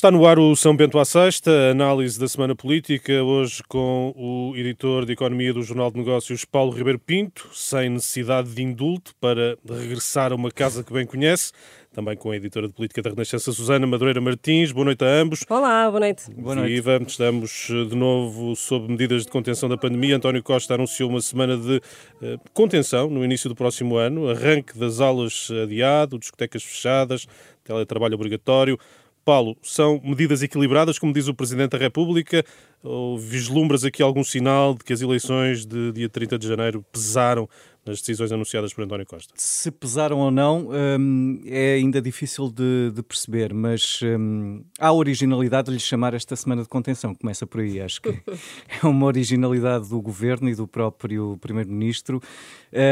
Está no ar o São Bento à Sexta, análise da semana política, hoje com o editor de Economia do Jornal de Negócios, Paulo Ribeiro Pinto, sem necessidade de indulto para regressar a uma casa que bem conhece, também com a editora de Política da Renascença, Susana Madureira Martins. Boa noite a ambos. Olá, boa noite. Boa noite. Viva, estamos eh, de novo sob medidas de contenção da pandemia. António Costa anunciou uma semana de uh, contenção no início do próximo ano, arranque das aulas adiado, discotecas fechadas, teletrabalho obrigatório. Paulo, são medidas equilibradas, como diz o Presidente da República, ou vislumbras aqui algum sinal de que as eleições de dia 30 de janeiro pesaram nas decisões anunciadas por António Costa? Se pesaram ou não hum, é ainda difícil de, de perceber, mas hum, há originalidade de lhe chamar esta semana de contenção. Começa por aí, acho que é uma originalidade do governo e do próprio Primeiro-Ministro.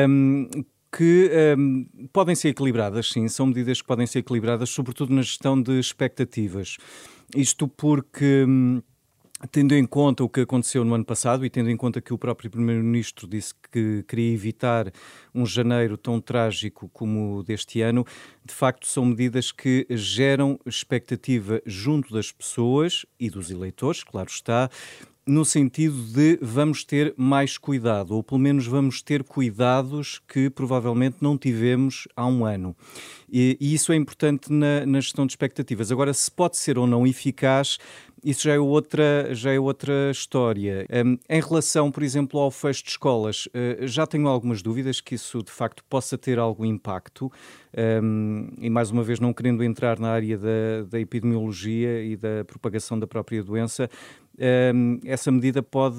Hum, que um, podem ser equilibradas, sim, são medidas que podem ser equilibradas, sobretudo na gestão de expectativas. Isto porque. Hum, tendo em conta o que aconteceu no ano passado e tendo em conta que o próprio Primeiro-Ministro disse que queria evitar um janeiro tão trágico como o deste ano, de facto são medidas que geram expectativa junto das pessoas e dos eleitores, claro está, no sentido de vamos ter mais cuidado, ou pelo menos vamos ter cuidados que provavelmente não tivemos há um ano. E, e isso é importante na, na, gestão de expectativas. Agora, se pode ser ou não eficaz, isso já é outra, já é outra história. Um, em relação, por exemplo, ao fecho de escolas, uh, já tenho algumas dúvidas que isso de facto possa ter algum impacto. Um, e mais uma vez, não querendo entrar na área da, da epidemiologia e da propagação da própria doença, essa medida pode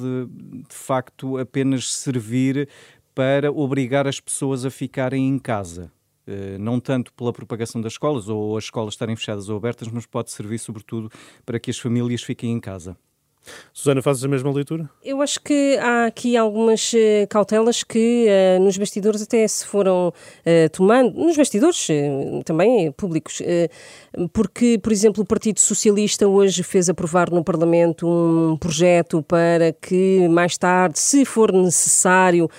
de facto apenas servir para obrigar as pessoas a ficarem em casa. Uh, não tanto pela propagação das escolas ou as escolas estarem fechadas ou abertas, mas pode servir sobretudo para que as famílias fiquem em casa. Susana, fazes a mesma leitura? Eu acho que há aqui algumas uh, cautelas que uh, nos bastidores até se foram uh, tomando, nos bastidores também públicos, porque, por exemplo, o Partido Socialista hoje fez aprovar no Parlamento um projeto para que mais tarde, se for necessário,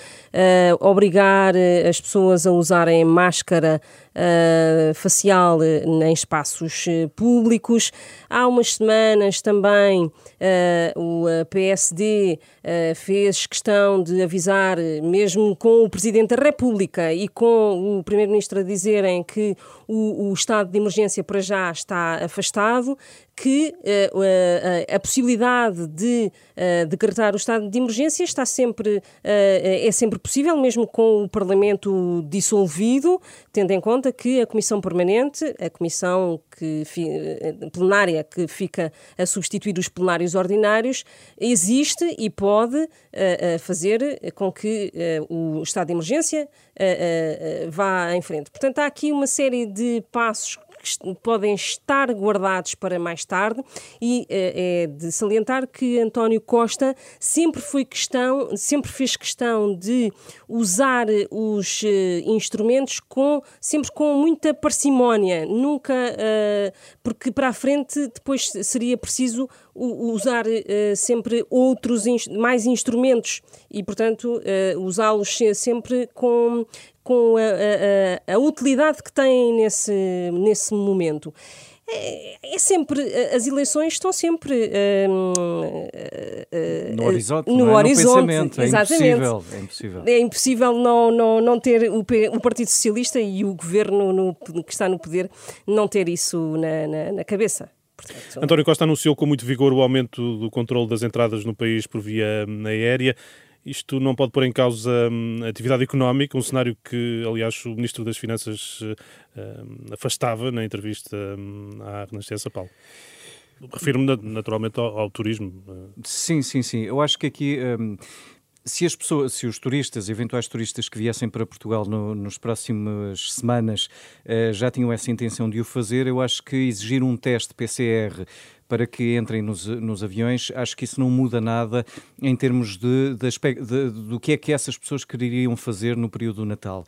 obrigar as pessoas a usarem máscara uh, facial em espaços públicos. Há umas semanas também o PSD fez questão de avisar, mesmo com o Presidente da República e com o Primeiro-Ministro a dizerem que o, o estado de emergência para já está afastado, que uh, uh, a possibilidade de uh, decretar o estado de emergência está sempre, é sempre possível, mesmo com o Parlamento dissolvido, tendo em conta que a Comissão Permanente, a Comissão que, plenária que fica a substituir os plenários ordinários, existe e pode fazer com que o estado de emergência vá em frente. Portanto, há aqui uma série de passos que podem estar guardados para mais tarde e é de salientar que António Costa sempre foi questão, sempre fez questão de usar os eh, instrumentos com sempre com muita parcimónia, nunca porque para a frente depois seria preciso usar sempre outros mais instrumentos e portanto usá-los sempre com com a, a, a, utilidade que têm nesse, nesse momento. É, é sempre, as eleições estão sempre uh, uh, no horizonte, no, é? horizonte no é exatamente. Impossível, é impossível. É impossível não, não, não ter o, o Partido Socialista e o governo no, que está no poder não ter isso na, na, na cabeça. Portanto, António Costa anunciou com muito vigor o aumento do controle das entradas no país por via aérea. Isto não pode pôr em causa hum, a atividade económica, um cenário que, aliás, o Ministro das Finanças uh, afastava na entrevista à Renascença Paulo. Refiro-me naturalmente ao, ao, turismo. Sim, sim, sim. Eu acho que aqui. Um, se as pessoas, se os turistas, eventuais turistas que viessem para Portugal no, nos próximas semanas uh, já tinham essa intenção de o fazer, eu acho que exigir um teste PCR para que entrem nos, nos aviões, acho que isso não muda nada em termos de, de, de, do que é que essas pessoas queriam fazer no período do Natal.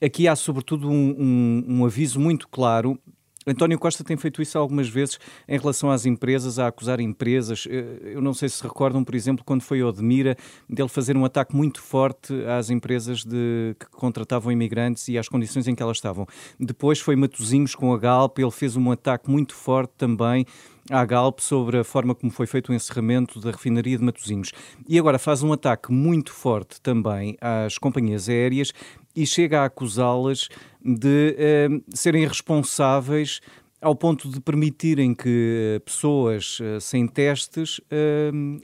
Aqui há, sobretudo, um, um, um aviso muito claro António Costa tem feito isso algumas vezes em relação às empresas, a acusar empresas. Eh, eu não sei se recordam, por exemplo, quando foi ao Demira, dele fazer um ataque muito forte às empresas de, que contratavam imigrantes e às condições em que elas estavam. Depois foi Matozinhos com a Galp, ele fez um ataque muito forte também à Galp sobre a forma como foi feito o encerramento da refinaria de Matosinhos. E agora faz um ataque muito forte também às companhias aéreas e chega a acusá-las de eh, serem responsáveis ao ponto de permitirem que eh, pessoas uh, sem testes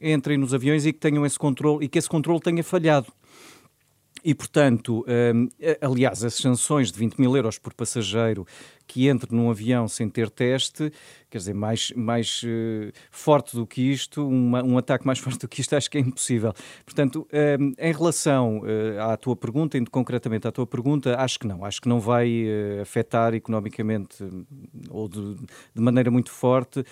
entrem nos aviões e que tenham esse controle e que esse controle tenha falhado. E, portanto, aliás, as sanções de 20 mil euros por passageiro que entre num avião sem ter teste, quer dizer, mais, mais uh, forte do que isto, uma, um ataque mais forte do que isto, acho que é impossível. Portanto, uh, em relação uh, à tua pergunta, indo concretamente à tua pergunta, acho que não. Acho que não vai afetar economicamente ou de, de, maneira muito forte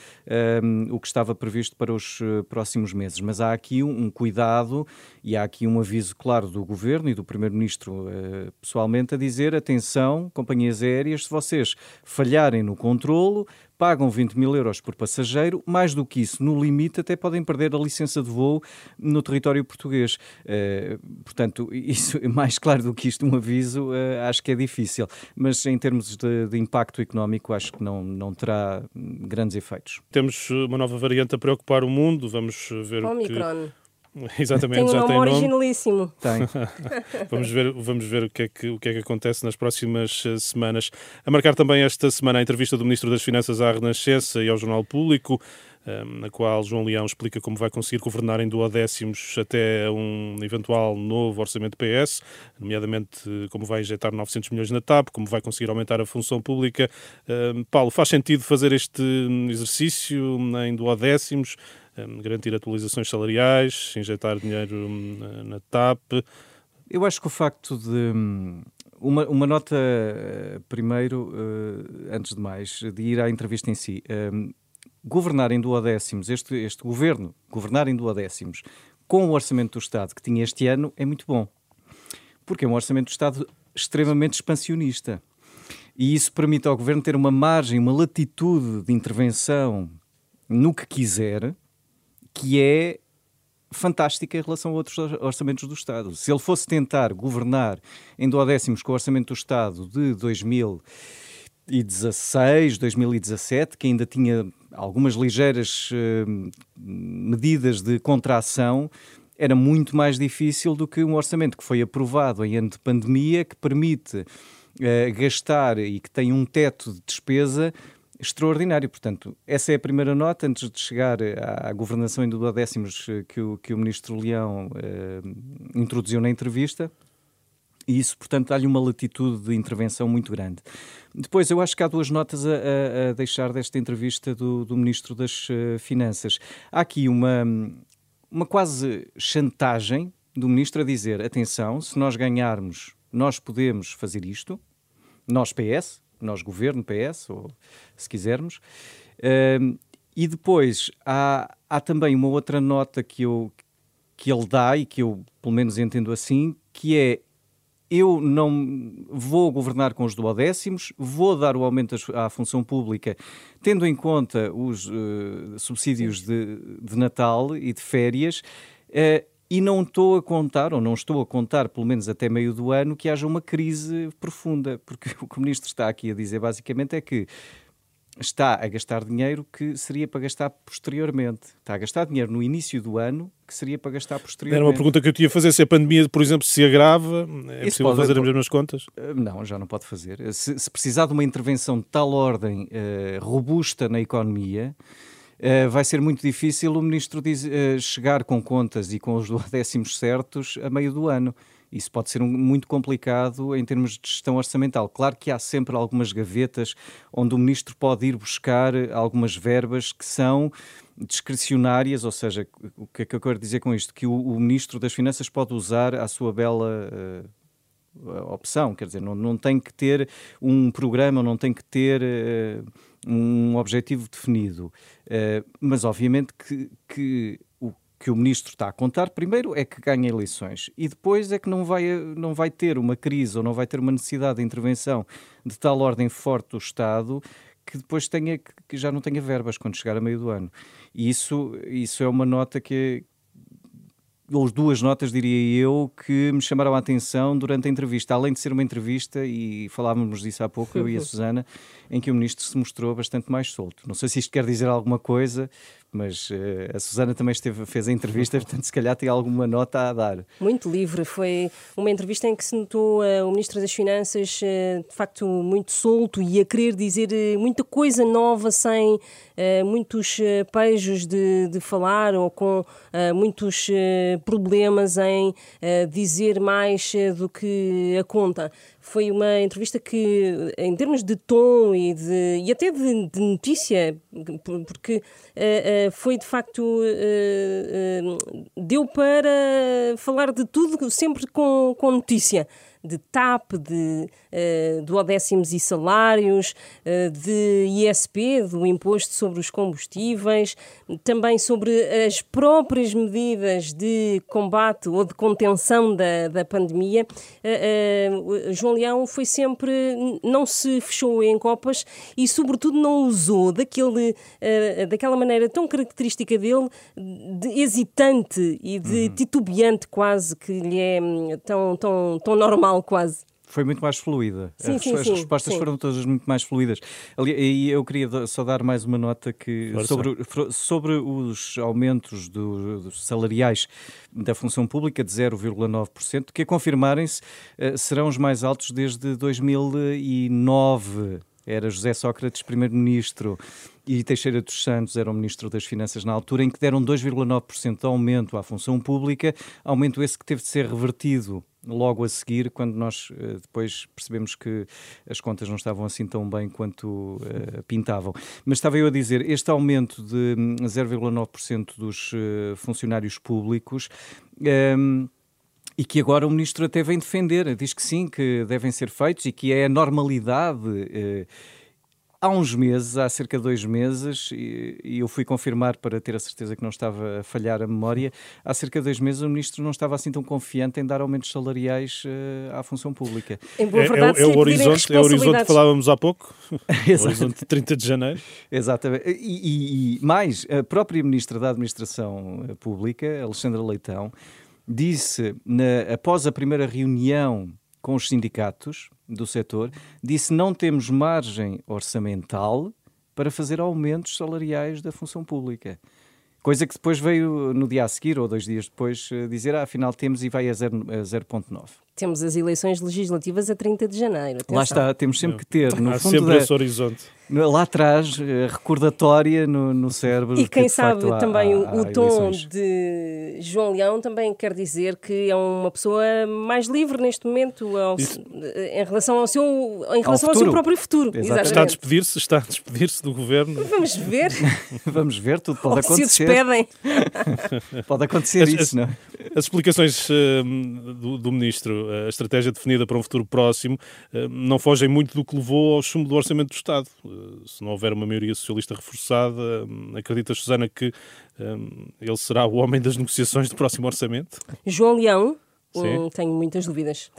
o que estava previsto para os próximos meses. Mas há aqui um, um, cuidado e há aqui um aviso claro do Governo e do Primeiro-Ministro pessoalmente a dizer, atenção, companhias aéreas, se vocês falharem no controlo, pagam 20 mil euros por passageiro, mais do que isso, no limite até podem perder a licença de voo no território português. Uh, portanto, isso é mais claro do que isto, um aviso, uh, acho que é difícil. Mas em termos de, de, impacto económico, acho que não, não terá grandes efeitos. Temos uma nova variante a preocupar o mundo, vamos ver Omicron. o que... Exatamente, tem um já nome tem nome. originalíssimo. Tem. vamos ver, vamos ver o, que é que, o que é que acontece nas próximas eh, semanas. A marcar também esta semana a entrevista do Ministro das Finanças à Renascença e ao Jornal Público, eh, na qual João Leão explica como vai conseguir governar em duodécimos até um eventual novo orçamento PS, nomeadamente eh, como vai injetar 900 milhões na TAP, como vai conseguir aumentar a função pública. Paulo, faz sentido fazer este exercício em duodécimos? Garantir atualizações salariais, injetar dinheiro hum, na TAP. Eu acho que o facto de. Hum, uma, uma nota, eh, primeiro, eh, antes de mais, de ir à entrevista em si. Hum, governar em duodécimos, este, este governo, governar em duodécimos, com o orçamento do Estado que tinha este ano, é muito bom. Porque é um orçamento do Estado extremamente expansionista. E isso permite ao governo ter uma margem, uma latitude de intervenção no que quiser, que é fantástica em relação a outros orçamentos do Estado. Se ele fosse tentar governar em duodécimos com o orçamento do Estado de 2016, 2017, que ainda tinha algumas ligeiras uh, medidas de contração, era muito mais difícil do que um orçamento que foi aprovado em ano de pandemia, que permite uh, gastar e que tem um teto de despesa extraordinário. Portanto, essa é a primeira nota antes de chegar à, governação em duodécimos eh, que o, que o ministro Leão eh, introduziu na entrevista. E isso, portanto, dá-lhe uma latitude de intervenção muito grande. Depois, eu acho que há duas notas a, a, deixar desta entrevista do, do Ministro das Finanças. Há aqui uma, uma quase chantagem do Ministro a dizer: atenção, se nós ganharmos, nós podemos fazer isto, nós PS, nós governo, PS, ou se quisermos. Uh, e depois há, há também uma outra nota que, eu, que ele dá e que eu pelo menos entendo assim, que é eu não vou governar com os duodécimos, vou dar o aumento à função pública, tendo em conta os uh, subsídios de, de, Natal e de férias, uh, e não estou a contar, ou não estou a contar, pelo menos até meio do ano, que haja uma crise profunda, porque o que o Ministro está aqui a dizer basicamente é que está a gastar dinheiro que seria para gastar posteriormente. Está a gastar dinheiro no início do ano que seria para gastar posteriormente. Era uma pergunta que eu tinha a fazer. Se a pandemia, por exemplo, se agrava, é Isso possível pode, fazer as mesmas contas? Eh, não, já não pode fazer. Se, se precisar de uma intervenção de tal ordem uh, robusta na economia, vai ser muito difícil o ministro diz, uh, chegar com contas e com os décimos certos a meio do ano. Isso pode ser um, muito complicado em termos de gestão orçamental. Claro que há sempre algumas gavetas onde o ministro pode ir buscar algumas verbas que são discricionárias, ou seja, o que é que eu quero dizer com isto? Que o, o ministro das Finanças pode usar a sua bela. Uh, opção, quer dizer, não, não tem que ter um programa, não tem que ter uh, um objetivo definido. Uh, mas, obviamente, que, que o que o ministro está a contar, primeiro é que ganha eleições e depois é que não vai, não vai ter uma crise ou não vai ter uma necessidade de intervenção de tal ordem forte do Estado que depois tenha que já não tenha verbas quando chegar a meio do ano. E isso, isso é uma nota que, ou duas notas, diria eu, que me chamaram a atenção durante a entrevista. Além de ser uma entrevista, e falávamos disso há pouco, eu e a Susana, em que o ministro se mostrou bastante mais solto. Não sei se isto quer dizer alguma coisa, mas uh, a Susana também esteve, fez a entrevista, portanto, se calhar tem alguma nota a dar. Muito livre. Foi uma entrevista em que se notou uh, o Ministro das Finanças, uh, de facto, muito solto e a querer dizer muita coisa nova, sem muitos pejos de, de, falar ou com muitos problemas em dizer mais do que a conta. Foi uma entrevista que, em termos de tom e, de, e até de, de notícia, porque uh, uh, foi de facto. Uh, deu para falar de tudo sempre com, com notícia de TAP, de uh, e salários, uh, de ISP, do Imposto sobre os Combustíveis, também sobre as próprias medidas de combate ou de contenção da, da pandemia. Uh, João Leão foi sempre, não se fechou em copas e, sobretudo, não usou daquele, daquela maneira tão característica dele, de hesitante e de uhum. titubeante quase, que lhe é hum, tão, tão, tão normal quase foi muito mais fluida. Sim, as, sim, as sim, respostas foram todas muito mais fluídas. E eu queria só dar mais uma nota que sobre, sobre os aumentos do, dos salariais da função pública de 0,9%, que a confirmarem-se eh, serão os mais altos desde 2009 era José Sócrates primeiro-ministro e Teixeira dos Santos era o ministro das Finanças na altura, em que deram 2,9% de aumento à função pública, aumento esse que teve de ser revertido logo a seguir, quando nós uh, depois percebemos que as contas não estavam assim tão bem quanto uh, pintavam. Mas estava eu a dizer, este aumento de 0,9% hum, dos uh, funcionários públicos. Um, e que agora o ministro até vem defender, diz que sim, que devem ser feitos e que é a normalidade. Eh, há uns meses, há cerca de dois meses, e, eu fui confirmar para ter a certeza que não estava a falhar a memória, há cerca de dois meses o ministro não estava assim tão confiante em dar aumentos salariais uh, à função pública. Em boa verdade, é, é, é o horizonte, é o horizonte que falávamos há pouco, o horizonte de 30 de janeiro. Exatamente. E, e, e mais, a própria ministra da Administração Pública, Alexandra Leitão, disse, na, após a primeira reunião com os sindicatos do setor, disse não temos margem orçamental para fazer aumentos salariais da função pública. Coisa que depois veio no dia a seguir ou dois dias depois eh, dizer, ah, afinal temos e vai a 0,9. Temos as eleições legislativas a 30 de janeiro. Atenção. Lá está, temos sempre que ter. No Há fundo sempre da, esse horizonte. Lá atrás, eh, recordatória no, no cérebro. E quem sabe facto, também há, o, o tom de João Leão também quer dizer que é uma pessoa mais livre neste momento ao, em relação ao seu, em relação ao, ao seu próprio futuro. Exatamente. Está a despedir-se, está a despedir-se do governo. Vamos ver. Vamos ver, tudo pode ou acontecer. Se despedem. pode acontecer as, isso, as, não? É? As explicações uh, do, do, ministro, a estratégia definida para um futuro próximo, uh, não fogem muito do que levou ao chumbo do orçamento do Estado. Uh, se não houver uma maioria socialista reforçada, acredita Susana que ele será o homem das negociações do próximo orçamento? João Leão, hum, tenho muitas dúvidas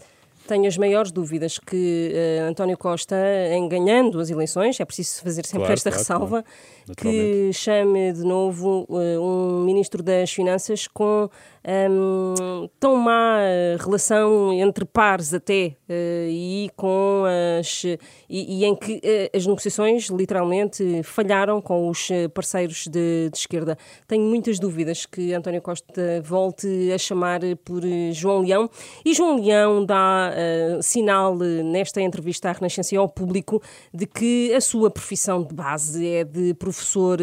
tenho as maiores dúvidas que uh, António Costa, em ganhando as eleições, é preciso fazer sempre claro, esta claro, ressalva, claro. que chame de novo uh, um ministro das Finanças com um, tão má relação entre pares até uh, e com as e, e em que as negociações literalmente falharam com os parceiros de, de, esquerda. Tenho muitas dúvidas que António Costa volte a chamar por João Leão e João Leão dá uh, sinal nesta entrevista à Renascença ao público de que a sua profissão de base é de professor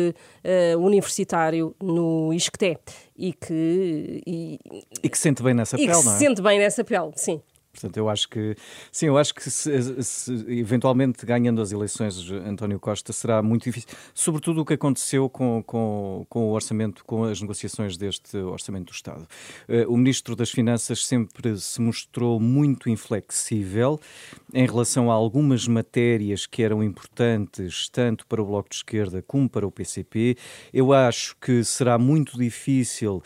universitário no ISCTE e que. E, e que sente bem nessa pele, não é? se sente bem nessa pele, sim. Portanto, eu acho que, sim, eu acho que se, se, eventualmente ganhando as eleições António Costa será muito difícil, sobretudo o que aconteceu com, com, com o orçamento, com as negociações deste orçamento do Estado. Uh, o Ministro das Finanças sempre se mostrou muito inflexível em relação a algumas matérias que eram importantes tanto para o Bloco de Esquerda como para o PCP. Eu acho que será muito difícil uh,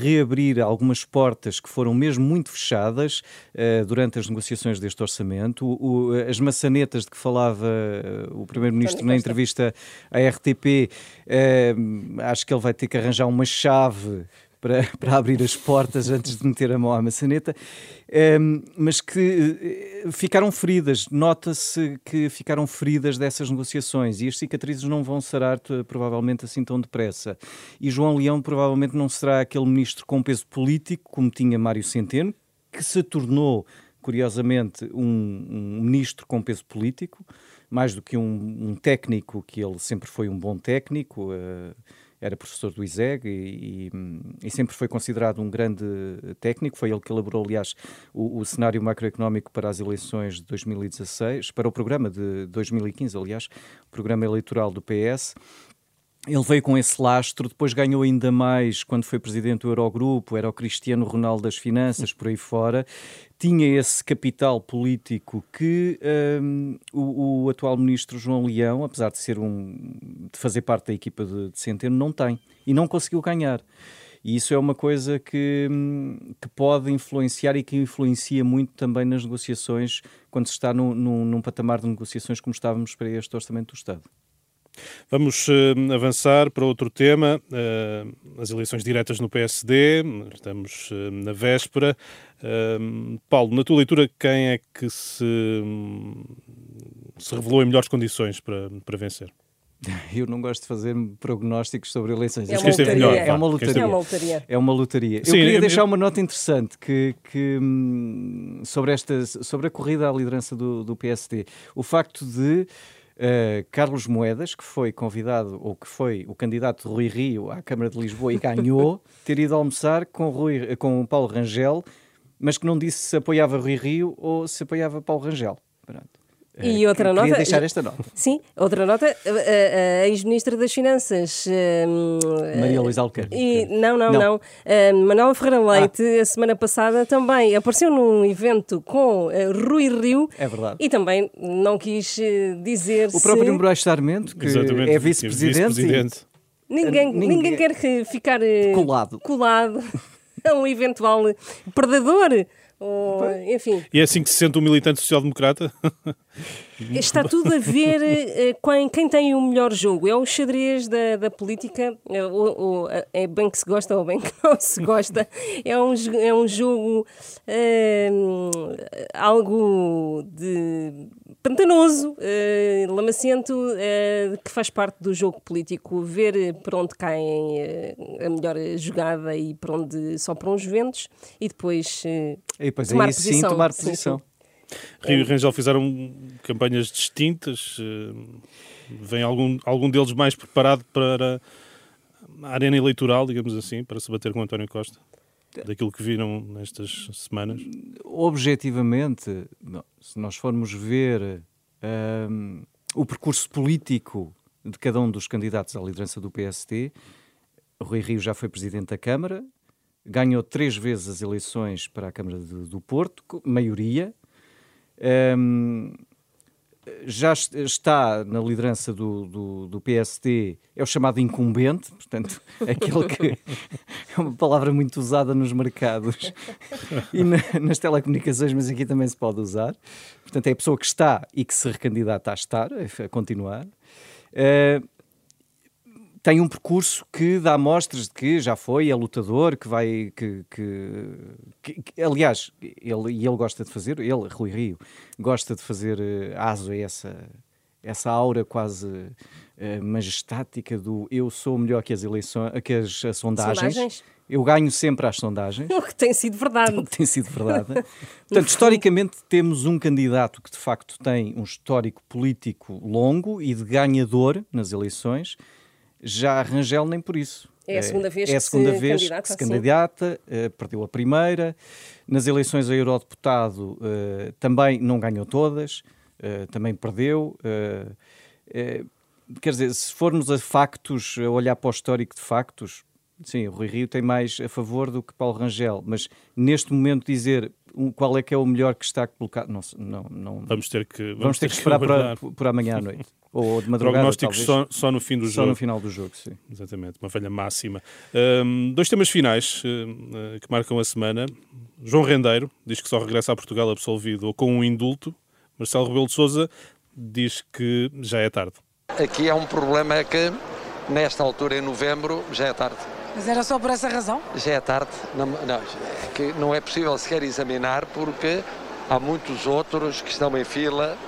reabrir algumas portas que foram mesmo muito fechadas. Uh, durante as negociações deste orçamento. O, as maçanetas de que falava eh, o Primeiro-Ministro na entrevista à RTP, eh, acho que ele vai ter que arranjar uma chave para, para abrir as portas antes de meter a mão à maçaneta, um, mas que uh, ficaram feridas. Nota-se que ficaram feridas dessas negociações e as cicatrizes não vão sarar provavelmente assim tão depressa. E João Leão provavelmente não será aquele ministro com peso político como tinha Mário Centeno, que se tornou, curiosamente, um, um ministro com peso político, mais do que um, um, técnico, que ele sempre foi um bom técnico. Uh, era professor do ISEG e, e, e, sempre foi considerado um grande técnico. Foi ele que elaborou, aliás, o, o, cenário macroeconómico para as eleições de 2016, para o programa de 2015, aliás, o programa eleitoral do PS. Ele veio com esse lastro, depois ganhou ainda mais quando foi presidente do Eurogrupo, era o Cristiano Ronaldo das finanças, por aí fora. Tinha esse capital político que um, o, o, atual ministro João Leão, apesar de ser um de fazer parte da equipa de, de Centeno, não tem e não conseguiu ganhar. E isso é uma coisa que, hum, que pode influenciar e que influencia muito também nas negociações, quando se está num, patamar de negociações como estávamos para este Orçamento do Estado. Vamos uh, avançar para outro tema, uh, as eleições diretas no PSD, estamos uh, na véspera. Paulo, na tua leitura, quem é que se, se revelou em melhores condições para, para vencer? Eu não gosto de fazer prognósticos sobre eleições. É uma, lotaria. Melhor, é uma lotaria. É uma lotaria. É uma. Sim, eu queria deixar uma nota interessante que, que, hum, sobre, esta, sobre a corrida à liderança do, do PSD. O facto de Uh, Carlos Moedas, que foi convidado, ou que foi o candidato de Rui Rio à Câmara de Lisboa e ganhou, ter ido almoçar com, Rui, com Paulo Rangel, mas que não disse se apoiava Rui Rio ou se apoiava Paulo Rangel. Pronto. E eh, outra nota. deixar esta nota. Sim, outra nota. A, a ex-ministra das Finanças. Maria Luísa Alquerque. E, não, não, não. não. Uh, Manuela Ferreira Leite, ah. a semana passada, também apareceu num evento com uh, Rui Rio. É verdade. E também não quis dizer. O próprio Moraes Sarmento, que Exatamente, é vice-presidente. Vice ninguém, ninguém, ninguém quer ficar colado. colado a um eventual predador ou, enfim. E é assim que se sente um militante social-democrata? Está tudo a ver uh, com quem tem o melhor jogo. É o xadrez da, da política, ou, ou, é bem que se gosta ou bem que não se gosta. É um, é um jogo uh, algo de pantanoso, uh, lamacento, que faz parte do jogo político. Ver para onde uh, a melhor jogada e para onde só para uns ventos e depois, e depois tomar, posição. Sim, tomar posição. Rio e Rangel fizeram campanhas distintas. Vem algum, algum deles mais preparado para a arena eleitoral, digamos assim, para se bater com António Costa? Daquilo que viram nestas semanas? Objetivamente, se nós formos ver um, o percurso político de cada um dos candidatos à liderança do PST, Rui Rio já foi presidente da Câmara, ganhou três vezes as eleições para a Câmara de, do Porto, maioria. Um, já está na liderança do, do, do, PST, é o chamado incumbente, portanto, aquele que é uma palavra muito usada nos mercados e na, nas telecomunicações, mas aqui também se pode usar. Portanto, é a pessoa que está e que se recandidata a estar, a continuar. Uh, tem um percurso que dá mostras de que já foi, é lutador, que vai. Que, que, que aliás, ele, e ele gosta de fazer, ele, Rui Rio, gosta de fazer uh, aso a essa, essa aura quase uh, majestática do eu sou melhor que as eleições, que as, as sondagens. sondagens. Eu ganho sempre às sondagens. O que tem sido verdade. O que tem sido verdade. Portanto, historicamente, temos um candidato que de facto tem um histórico político longo e de ganhador nas eleições já Rangel nem por isso. É a segunda vez é a segunda que vez se candidata, que se candidata uh, perdeu a primeira. Nas eleições a eurodeputado uh, também não ganhou todas, uh, também perdeu. quer dizer, se formos a factos, a olhar para o histórico de factos, sim, o Rui Rio tem mais a favor do que Paulo Rangel, mas neste momento dizer qual é que é o melhor que está colocado, não, não, não vamos ter que vamos, vamos ter, ter, que esperar para, por amanhã à noite. Ou de madrugada, Prognósticos só, só, no fim do só jogo. Só no final do jogo, sim. Exatamente, uma velha máxima. Um, dois temas finais uh, que marcam a semana. João Rendeiro diz que só regressa a Portugal absolvido ou com um indulto. Marcelo Rebelo de Sousa diz que já é tarde. Aqui é um problema que, nesta altura, em novembro, já é tarde. Mas era só por essa razão? Já é tarde, não, não, é que não é possível sequer examinar porque há muitos outros que estão em fila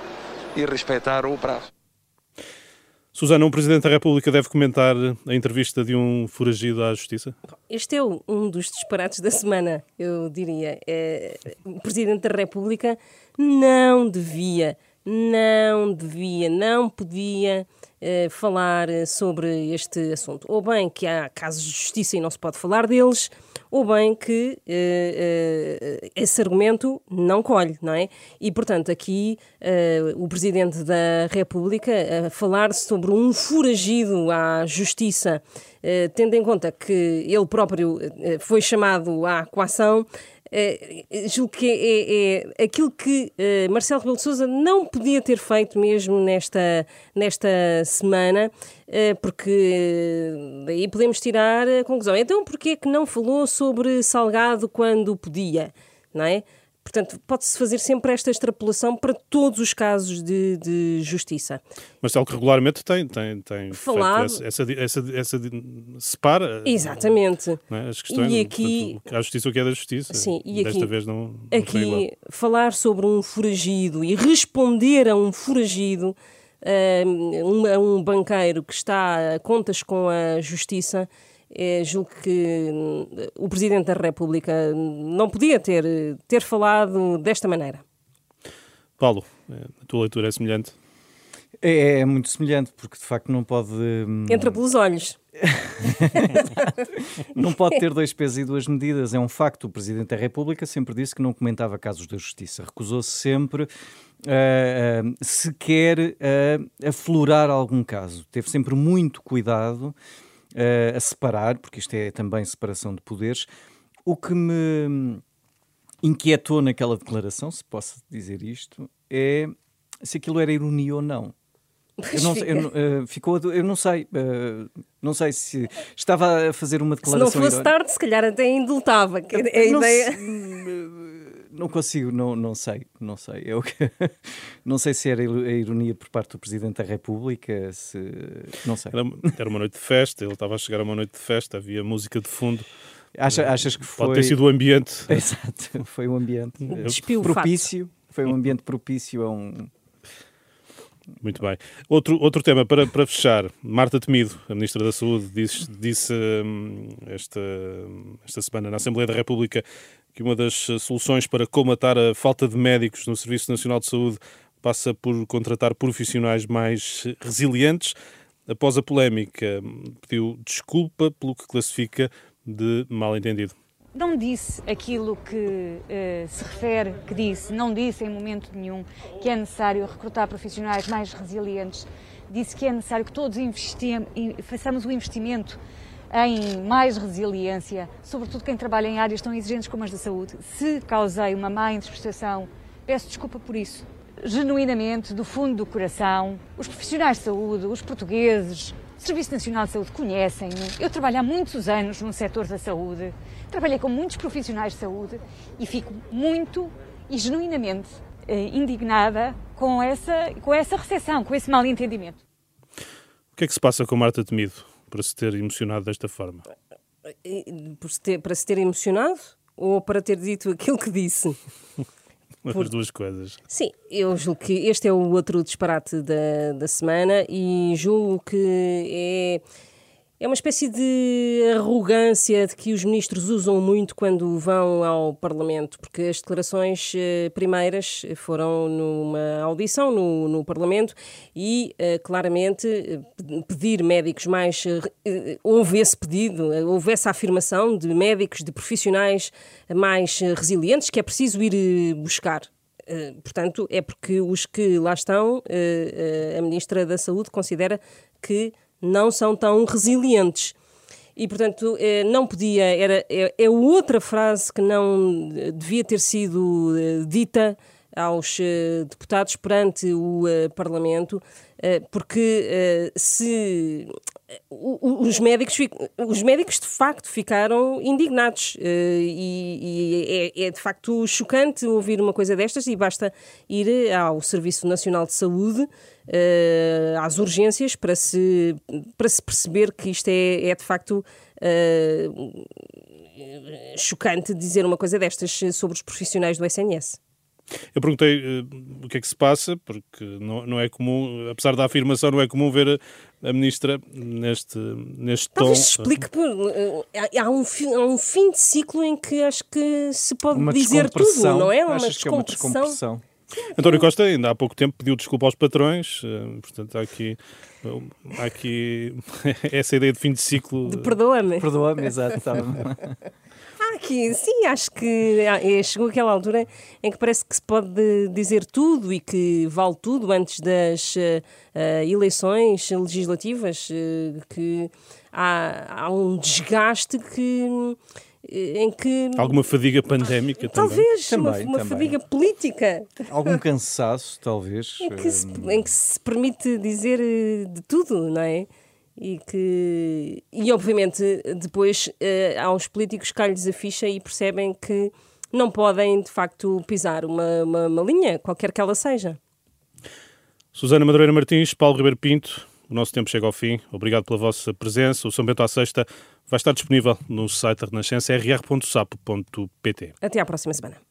e respeitaram o prazo. Susana, um Presidente da República deve comentar a entrevista de um foragido à Justiça? Este é um dos disparates da semana, eu diria. É, o Presidente da República não devia, não devia, não podia eh, falar sobre este assunto. Ou bem que há casos de justiça e não se pode falar deles, ou bem que uh, uh, esse argumento não colhe, não é? E, portanto, aqui o Presidente da República a falar sobre um foragido à Justiça, tendo em conta que ele próprio foi chamado à coação, Uh, julgo que é, é, aquilo que uh, Marcelo Rebelo de Sousa não podia ter feito mesmo nesta, nesta semana, uh, porque daí podemos tirar a conclusão. Então, porquê é que não falou sobre Salgado quando podia? Não é? Portanto, pode-se fazer sempre esta extrapolação para todos os casos de, de justiça. Marcelo, que regularmente tem, tem, tem Falado. essa, essa, essa, essa, separa Exatamente. É, as questões. E aqui, portanto, a justiça o que é da justiça. Sim, e Desta aqui, vez não, não aqui falar sobre um foragido e responder a um foragido, um, a um banqueiro que está a contas com a justiça, é, julgo que hum, o Presidente da República não podia ter, ter falado desta maneira. Paulo, a tua leitura é semelhante? É, é muito semelhante, porque de facto não pode. Hum, Entra pelos olhos. não pode ter dois pesos e duas medidas. É um facto. O Presidente da República sempre disse que não comentava casos da Justiça. Recusou-se sempre, uh, uh, sequer, uh, aflorar algum caso. Teve sempre muito cuidado uh, a separar, porque isto é também separação de poderes. O que me inquietou naquela declaração, se posso dizer isto, é se aquilo era ironia ou não. Eu não, eu, uh, ficou, eu não sei, uh, não sei se estava a fazer uma declaração. Se não fosse tarde, se calhar até indultava. a não, ideia... não consigo, não, não sei, não sei. Eu, não sei se era a ironia por parte do Presidente da República, se não sei. Era, era uma noite de festa, ele estava a chegar a uma noite de festa, havia música de fundo. Acha, achas que foi. Pode ter sido o ambiente. Exato, foi um ambiente Despiu propício. Foi um ambiente propício a um, muito bem. Outro, outro tema para, para fechar. Marta Temido, a Ministra da Saúde, disse, disse hum, esta, esta semana na Assembleia da República que uma das soluções para comatar a falta de médicos no Serviço Nacional de Saúde passa por contratar profissionais mais resilientes. Após a polémica, pediu desculpa pelo que classifica de mal-entendido não disse aquilo que uh, se refere, que disse, não disse em momento nenhum que é necessário recrutar profissionais mais resilientes. Disse que é necessário que todos façamos o investimento em mais resiliência, sobretudo quem trabalha em áreas tão exigentes como as da saúde. Se causei uma má interpretação, peço desculpa por isso. Genuinamente, do fundo do coração, os profissionais de saúde, os portugueses, o Serviço Nacional de Saúde conhecem-me. Eu trabalho há muitos anos no setor da saúde Trabalhei com muitos profissionais de saúde e fico muito e genuinamente eh, indignada com essa, com essa recepção, com esse mal-entendimento. O que é que se passa com Marta Temido para se ter emocionado desta forma? para se ter emocionado ou para ter dito aquilo que disse? Por... As duas coisas. Sim, eu julgo que este é o outro disparate da, da semana e julgo que é é uma espécie de arrogância de que os ministros usam muito quando vão ao Parlamento, porque as declarações eh, primeiras foram numa audição no, no Parlamento e, eh, claramente, eh, pedir médicos mais. Houve esse pedido, houve essa afirmação de médicos, de profissionais mais resilientes que é preciso ir buscar. Portanto, é porque os que lá estão, a Ministra da Saúde considera que não são tão resilientes. E, portanto, eh, não podia, era, é, é outra frase que não eh, devia ter sido eh, dita aos deputados perante o Parlamento, porque se os médicos, os médicos de facto ficaram indignados eh, e, e é, é, de facto chocante ouvir uma coisa destas e basta ir ao Serviço Nacional de Saúde, eh, às urgências, para se, para se perceber que isto é, é de facto eh, chocante dizer uma coisa destas sobre os profissionais do SNS. Eu perguntei uh, o que é que se passa, porque não, não é comum, apesar da afirmação, não é comum ver a, a ministra neste, neste Talvez tom. explique, por, uh, há, um, há um fim de ciclo em que acho que se pode uma dizer tudo, não é? Uma descompressão. É uma descompressão? António Costa ainda há pouco tempo pediu desculpa aos patrões, uh, portanto há aqui, há aqui essa ideia de fim de ciclo. De perdoa-me. Perdoa-me, exato. que sim, acho que ah, é, chegou aquela altura em que parece que se pode dizer tudo e que vale tudo antes das uh, eleições legislativas, uh, que há, há um desgaste que em que alguma fadiga pandémica talvez também. uma, uma fadiga política. Algum cansaço talvez em que, se, em que se permite dizer de tudo não é e que e obviamente depois uh, aos políticos cai-lhes a ficha e percebem que não podem de facto pisar uma, uma, uma linha, qualquer que ela seja. Susana Madureira Martins, Paulo Ribeiro Pinto, o nosso tempo chega ao fim. Obrigado pela vossa presença. O São Bento à Sexta vai estar disponível no site da Renascença rr.sapo.pt. Até à próxima semana.